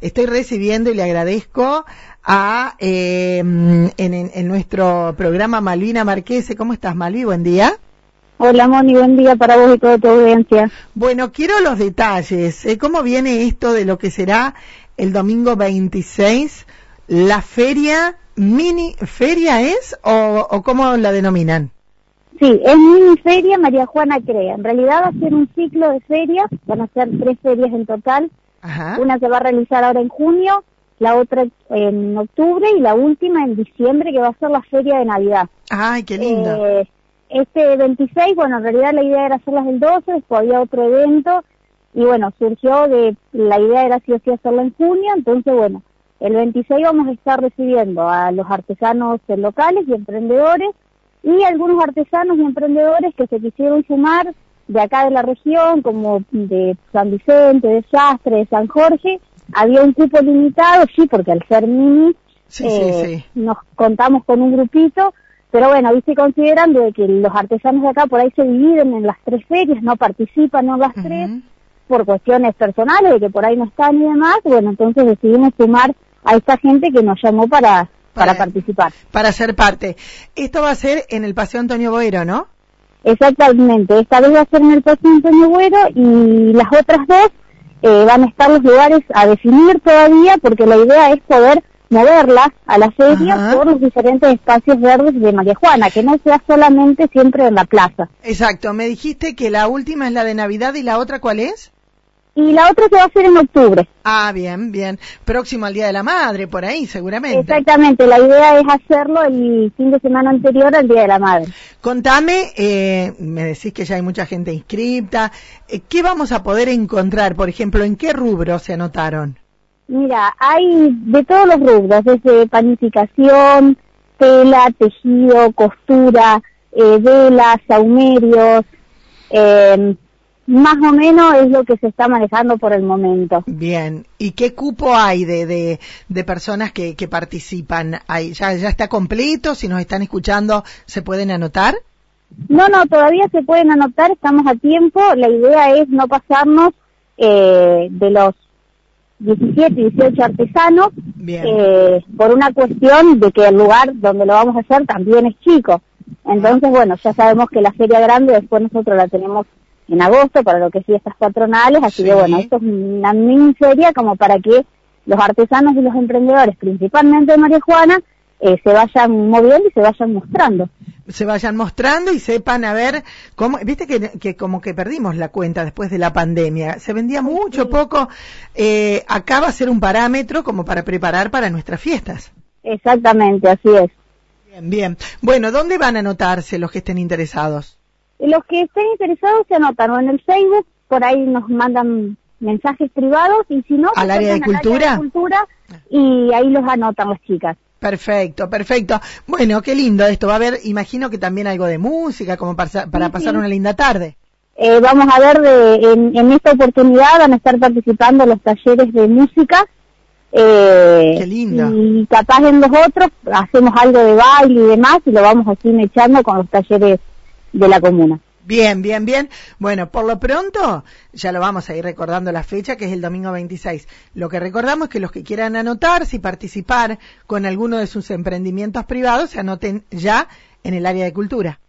estoy recibiendo y le agradezco a eh, en, en, nuestro programa Malvina Marquese. ¿Cómo estás, Malvi? Buen día. Hola, Moni, buen día para vos y toda tu audiencia. Bueno, quiero los detalles. ¿eh? ¿Cómo viene esto de lo que será el domingo 26? ¿La feria, mini feria es o, o cómo la denominan? Sí, es mini feria María Juana Crea. En realidad va a ser un ciclo de ferias, van a ser tres ferias en total. Una se va a realizar ahora en junio, la otra en octubre y la última en diciembre, que va a ser la feria de Navidad. ¡Ay, qué lindo! Eh, este 26, bueno, en realidad la idea era hacerlas el 12, después había otro evento y bueno, surgió de, la idea era sí o sí hacerlo en junio, entonces bueno, el 26 vamos a estar recibiendo a los artesanos locales y emprendedores y algunos artesanos y emprendedores que se quisieron sumar de acá de la región, como de San Vicente, de Sastre, de San Jorge, había un cupo limitado, sí, porque al ser mini eh, nos contamos con un grupito, pero bueno, viste considerando de que los artesanos de acá por ahí se dividen en las tres ferias, no participan en las tres, por cuestiones personales, de que por ahí no están y demás, bueno, entonces decidimos sumar a esta gente que nos llamó para para, participar. Para ser parte. Esto va a ser en el Paseo Antonio Boero, ¿no? Exactamente, esta vez va a ser en el Antonio Boero y las otras dos eh, van a estar los lugares a definir todavía porque la idea es poder moverlas a la feria por los diferentes espacios verdes de María Juana, que no sea solamente siempre en la plaza. Exacto, me dijiste que la última es la de Navidad y la otra cuál es? Y la otra se va a hacer en octubre. Ah, bien, bien. Próximo al Día de la Madre, por ahí, seguramente. Exactamente, la idea es hacerlo el fin de semana anterior al Día de la Madre. Contame, eh, me decís que ya hay mucha gente inscripta, eh, ¿qué vamos a poder encontrar? Por ejemplo, ¿en qué rubro se anotaron? Mira, hay de todos los rubros, desde panificación, tela, tejido, costura, eh, velas, saumerios, eh, más o menos es lo que se está manejando por el momento. Bien, ¿y qué cupo hay de, de, personas que, que participan? ahí? ¿Ya, ¿Ya está completo? Si nos están escuchando, ¿se pueden anotar? No, no, todavía se pueden anotar, estamos a tiempo. La idea es no pasarnos eh, de los 17, 18 artesanos eh, por una cuestión de que el lugar donde lo vamos a hacer también es chico. Entonces, bueno, ya sabemos que la feria grande después nosotros la tenemos en agosto para lo que sí estas patronales, así que bueno, esto es una mini feria como para que los artesanos y los emprendedores, principalmente de María Juana, eh, se vayan moviendo y se vayan mostrando. Se vayan mostrando y sepan a ver cómo, viste que, que como que perdimos la cuenta después de la pandemia, se vendía mucho, poco, eh, acá va a ser un parámetro como para preparar para nuestras fiestas. Exactamente, así es. Bien, bien. Bueno, ¿dónde van a anotarse los que estén interesados? Los que estén interesados se anotan o en el Facebook, por ahí nos mandan mensajes privados y si no, al área de cultura, cultura y ahí los anotan las chicas. Perfecto, perfecto. Bueno, qué lindo esto. Va a haber, imagino que también algo de música, como para, para pasar una linda tarde. Eh, vamos a ver, de, en, esta oportunidad van a estar participando los talleres de música. Eh, qué lindo. Y capaz en los otros hacemos algo de baile y demás y lo vamos así echando con los talleres de la comuna. Bien, bien, bien. Bueno, por lo pronto, ya lo vamos a ir recordando la fecha, que es el domingo 26. Lo que recordamos es que los que quieran anotarse y participar con alguno de sus emprendimientos privados se anoten ya en el área de cultura.